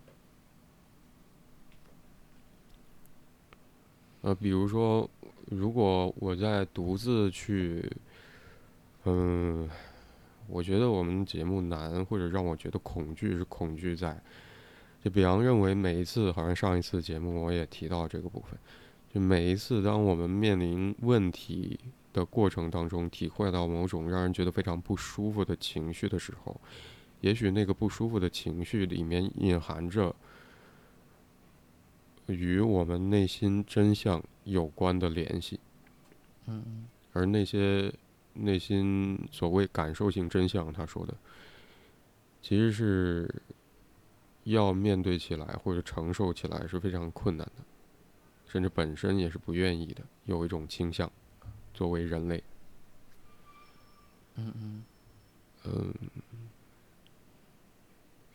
Speaker 1: 呃，比如说，如果我在独自去，嗯，我觉得我们节目难，或者让我觉得恐惧是恐惧在，就比方认为每一次，好像上一次节目我也提到这个部分，就每一次当我们面临问题的过程当中，体会到某种让人觉得非常不舒服的情绪的时候，也许那个不舒服的情绪里面隐含着。与我们内心真相有关的联系，
Speaker 2: 嗯
Speaker 1: 而那些内心所谓感受性真相，他说的，其实是要面对起来或者承受起来是非常困难的，甚至本身也是不愿意的，有一种倾向，作为人类，
Speaker 2: 嗯嗯。
Speaker 1: 嗯，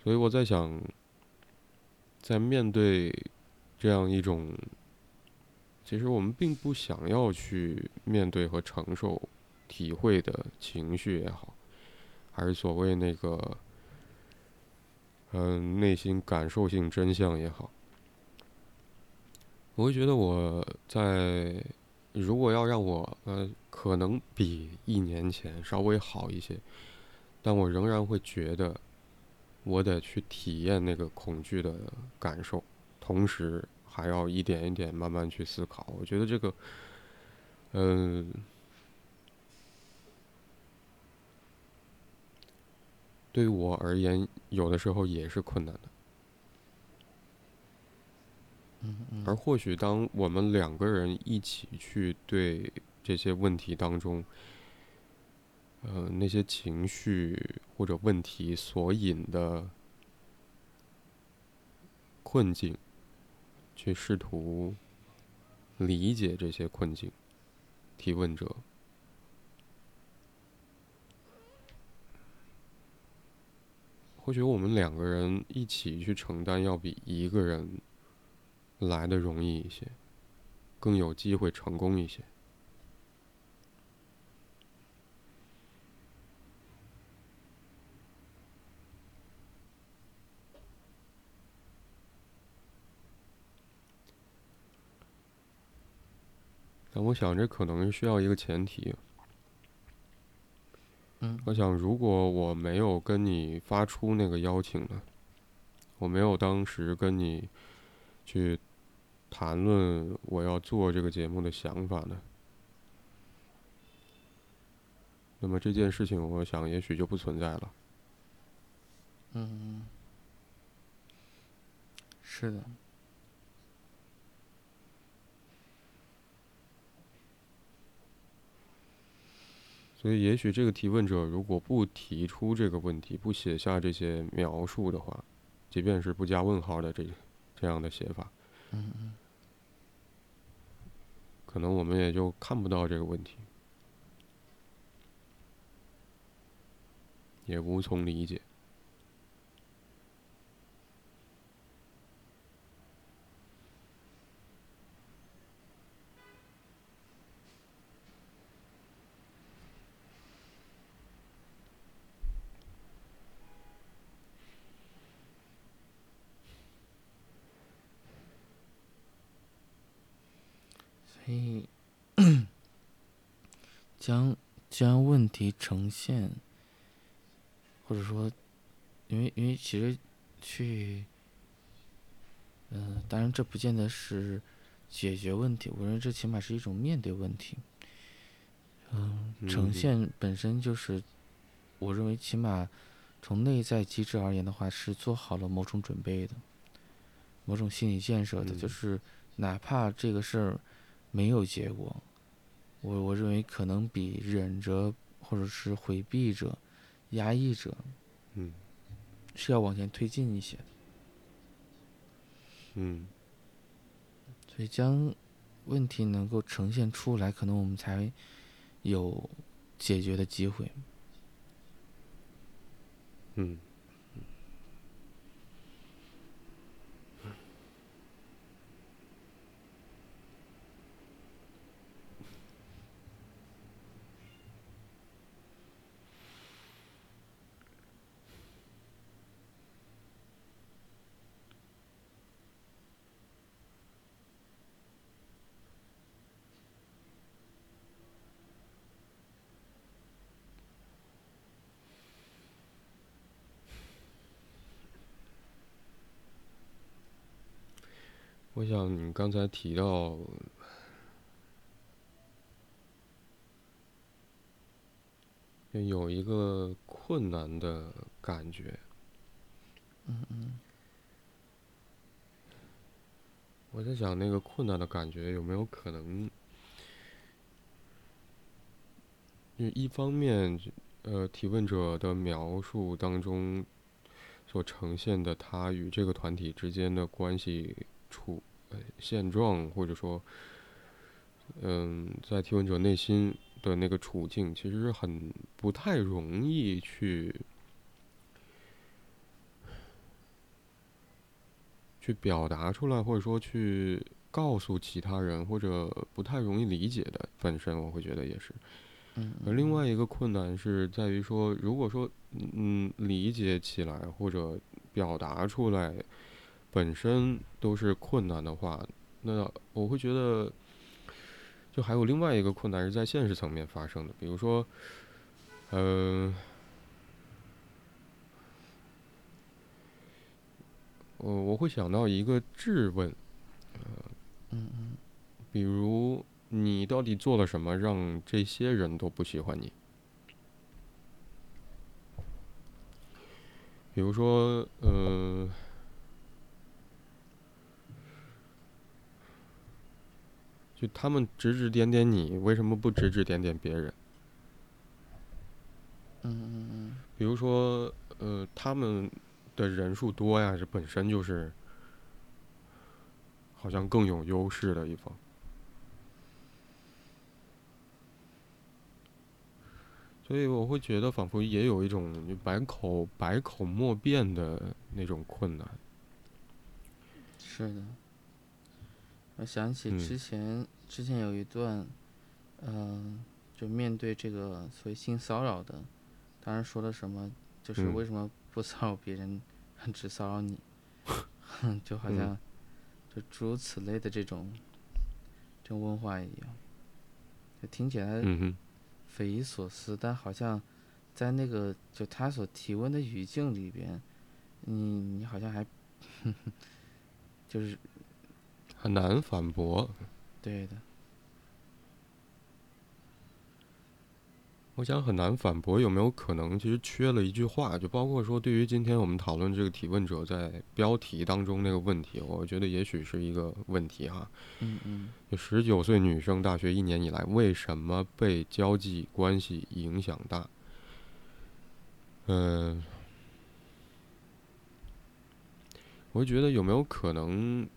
Speaker 1: 所以我在想，在面对。这样一种，其实我们并不想要去面对和承受、体会的情绪也好，还是所谓那个，嗯，内心感受性真相也好，我会觉得我在，如果要让我，呃，可能比一年前稍微好一些，但我仍然会觉得，我得去体验那个恐惧的感受。同时还要一点一点慢慢去思考，我觉得这个，嗯，对于我而言，有的时候也是困难的。
Speaker 2: 嗯嗯，
Speaker 1: 而或许当我们两个人一起去对这些问题当中，呃，那些情绪或者问题所引的困境。去试图理解这些困境，提问者，或许我们两个人一起去承担，要比一个人来的容易一些，更有机会成功一些。但我想，这可能需要一个前提。
Speaker 2: 嗯，
Speaker 1: 我想，如果我没有跟你发出那个邀请呢，我没有当时跟你去谈论我要做这个节目的想法呢，那么这件事情，我想也许就不存在了。
Speaker 2: 嗯，是的。
Speaker 1: 所以，也许这个提问者如果不提出这个问题，不写下这些描述的话，即便是不加问号的这这样的写法，
Speaker 2: 嗯嗯，
Speaker 1: 可能我们也就看不到这个问题，也无从理解。
Speaker 2: 所以，将将问题呈现，或者说，因为因为其实去，嗯，当然这不见得是解决问题，我认为这起码是一种面对问题。嗯，呈现本身就是，我认为起码从内在机制而言的话，是做好了某种准备的，某种心理建设的，就是哪怕这个事儿。没有结果，我我认为可能比忍着或者是回避着、压抑着，
Speaker 1: 嗯，
Speaker 2: 是要往前推进一些
Speaker 1: 嗯，
Speaker 2: 所以将问题能够呈现出来，可能我们才有解决的机会。
Speaker 1: 嗯。我想你刚才提到，有一个困难的感觉。
Speaker 2: 嗯嗯。
Speaker 1: 我在想，那个困难的感觉有没有可能？就一方面，呃，提问者的描述当中所呈现的他与这个团体之间的关系处呃现状，或者说，嗯，在提问者内心的那个处境，其实是很不太容易去。去表达出来，或者说去告诉其他人，或者不太容易理解的，本身我会觉得也是。
Speaker 2: 嗯。
Speaker 1: 而另外一个困难是在于说，如果说嗯理解起来或者表达出来本身都是困难的话，那我会觉得就还有另外一个困难是在现实层面发生的，比如说，嗯。我我会想到一个质问，
Speaker 2: 呃，嗯嗯，
Speaker 1: 比如你到底做了什么让这些人都不喜欢你？比如说，呃，就他们指指点点你，为什么不指指点点别人？
Speaker 2: 嗯嗯嗯。
Speaker 1: 比如说，呃，他们。的人数多呀，这本身就是好像更有优势的一方，所以我会觉得仿佛也有一种百口百口莫辩的那种困难。
Speaker 2: 是的，我想起之前之前有一段，嗯，就面对这个所谓性骚扰的，当时说的什么，就是为什么不骚扰别人？只骚扰你，就好像就诸如此类的这种这种问话一样，就听起来匪夷所思，但好像在那个就他所提问的语境里边，你你好像还 就是
Speaker 1: 很难反驳。
Speaker 2: 对的。
Speaker 1: 我想很难反驳，有没有可能其实缺了一句话？就包括说，对于今天我们讨论这个提问者在标题当中那个问题，我觉得也许是一个问题哈。
Speaker 2: 嗯嗯。
Speaker 1: 就十九岁女生大学一年以来，为什么被交际关系影响大？嗯，我觉得有没有可能，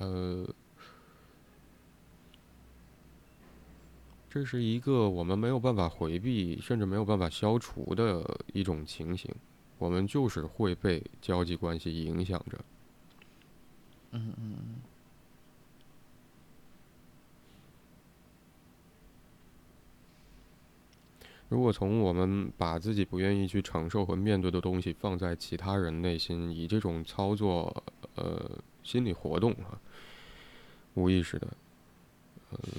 Speaker 1: 呃。这是一个我们没有办法回避，甚至没有办法消除的一种情形。我们就是会被交际关系影响着。
Speaker 2: 嗯嗯嗯。
Speaker 1: 如果从我们把自己不愿意去承受和面对的东西放在其他人内心，以这种操作，呃，心理活动啊，无意识的。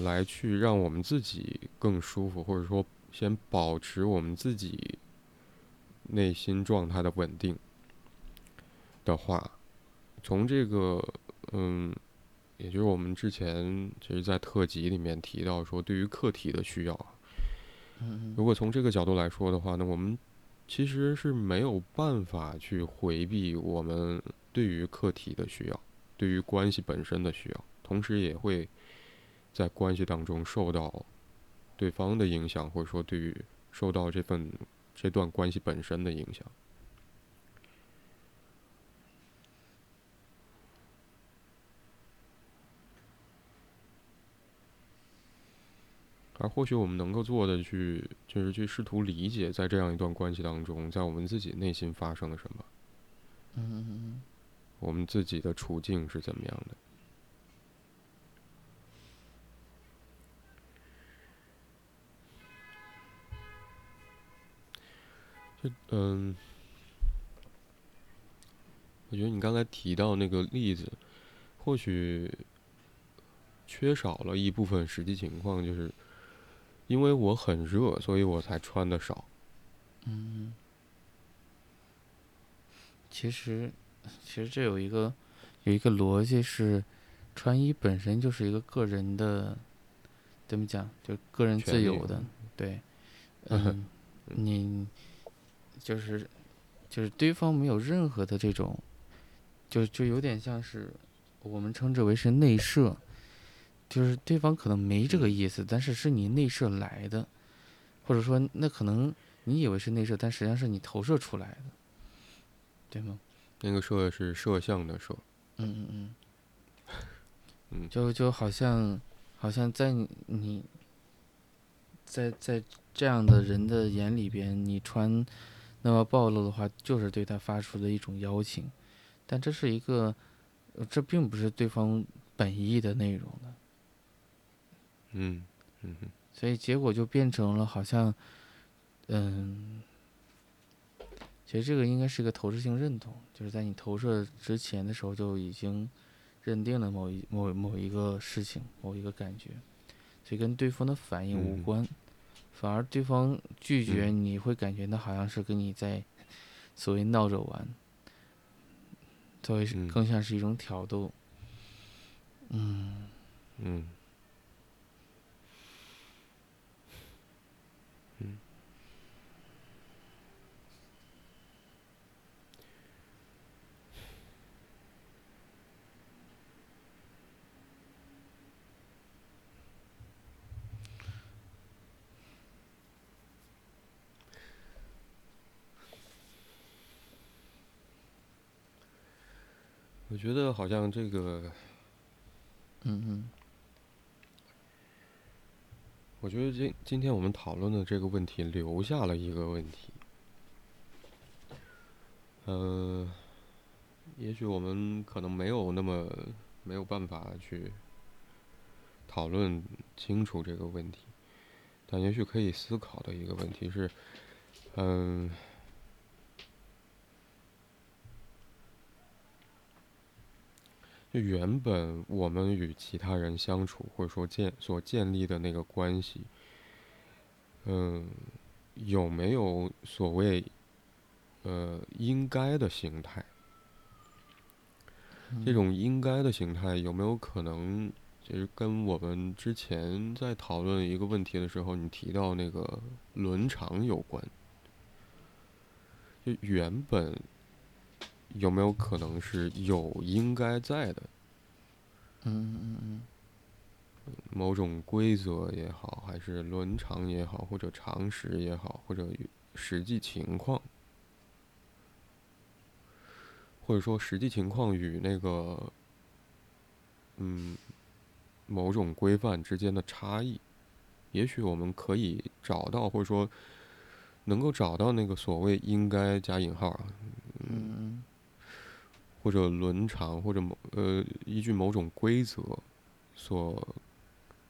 Speaker 1: 来去让我们自己更舒服，或者说先保持我们自己内心状态的稳定的话，从这个嗯，也就是我们之前其实，在特辑里面提到说，对于客体的需要，如果从这个角度来说的话那，我们其实是没有办法去回避我们对于客体的需要，对于关系本身的需要，同时也会。在关系当中受到对方的影响，或者说对于受到这份这段关系本身的影响，而或许我们能够做的，去就是去试图理解，在这样一段关系当中，在我们自己内心发生了什么，
Speaker 2: 嗯，
Speaker 1: 我们自己的处境是怎么样的。嗯，我觉得你刚才提到那个例子，或许缺少了一部分实际情况，就是因为我很热，所以我才穿的少。
Speaker 2: 嗯，其实，其实这有一个有一个逻辑是，穿衣本身就是一个个人的，怎么讲？就个人自由的，对，嗯，你就是就是对方没有任何的这种，就就有点像是我们称之为是内射，就是对方可能没这个意思，但是是你内射来的，或者说那可能你以为是内射，但实际上是你投射出来的，对吗？
Speaker 1: 那个射是摄像的射。
Speaker 2: 嗯嗯嗯。
Speaker 1: 嗯，
Speaker 2: 就就好像，好像在你，在在这样的人的眼里边，你穿那么暴露的话，就是对他发出的一种邀请，但这是一个，这并不是对方本意的内容的。
Speaker 1: 嗯嗯
Speaker 2: 所以结果就变成了好像，嗯，其实这个应该是一个投射性认同，就是在你投射之前的时候就已经。认定了某一某某一个事情，某一个感觉，所以跟对方的反应无关，反而对方拒绝，你会感觉那好像是跟你在所谓闹着玩，作为更像是一种挑逗，
Speaker 1: 嗯。嗯。我觉得好像这个，
Speaker 2: 嗯嗯，
Speaker 1: 我觉得今今天我们讨论的这个问题留下了一个问题，嗯，也许我们可能没有那么没有办法去讨论清楚这个问题，但也许可以思考的一个问题是，嗯。就原本我们与其他人相处，或者说建所建立的那个关系，嗯，有没有所谓呃应该的形态？这种应该的形态有没有可能，就是跟我们之前在讨论一个问题的时候，你提到那个伦常有关？就原本。有没有可能是有应该在的？
Speaker 2: 嗯嗯嗯
Speaker 1: 某种规则也好，还是伦常也好，或者常识也好，或者实际情况，或者说实际情况与那个嗯某种规范之间的差异，也许我们可以找到，或者说能够找到那个所谓应该加引号啊。
Speaker 2: 嗯。
Speaker 1: 或者伦常，或者某呃依据某种规则所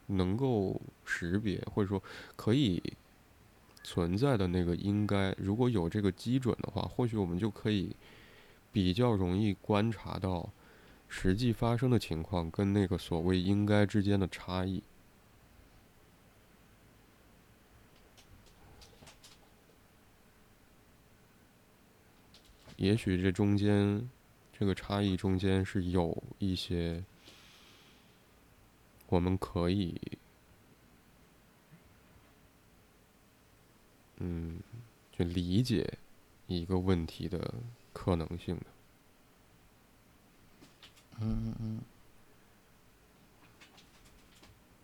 Speaker 1: 能够识别，或者说可以存在的那个应该，如果有这个基准的话，或许我们就可以比较容易观察到实际发生的情况跟那个所谓应该之间的差异。也许这中间。这个差异中间是有一些我们可以，嗯，去理解一个问题的可能性的。
Speaker 2: 嗯嗯嗯。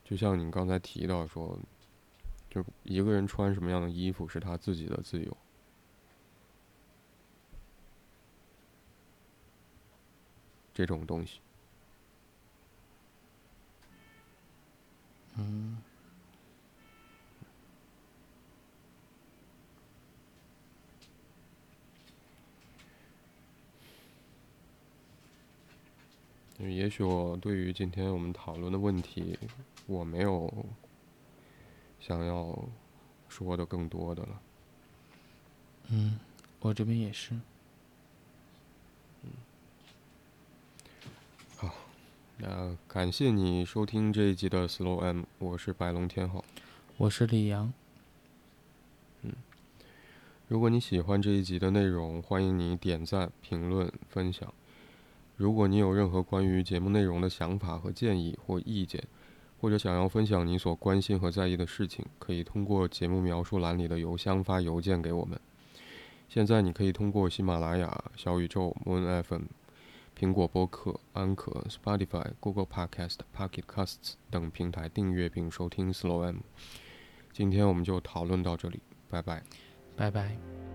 Speaker 1: 就像你刚才提到说，就一个人穿什么样的衣服是他自己的自由。这种东西，
Speaker 2: 嗯，
Speaker 1: 也许我对于今天我们讨论的问题，我没有想要说的更多的了。
Speaker 2: 嗯，我这边也是。
Speaker 1: 那感谢你收听这一集的 Slow M，我是白龙天浩，
Speaker 2: 我是李阳。
Speaker 1: 嗯，如果你喜欢这一集的内容，欢迎你点赞、评论、分享。如果你有任何关于节目内容的想法和建议或意见，或者想要分享你所关心和在意的事情，可以通过节目描述栏里的邮箱发邮件给我们。现在你可以通过喜马拉雅、小宇宙、Moon FM、苹果播客、安可、Spotify、Google Podcast、Pocket Casts 等平台订阅并收听 Slow M。今天我们就讨论到这里，拜拜。
Speaker 2: 拜拜。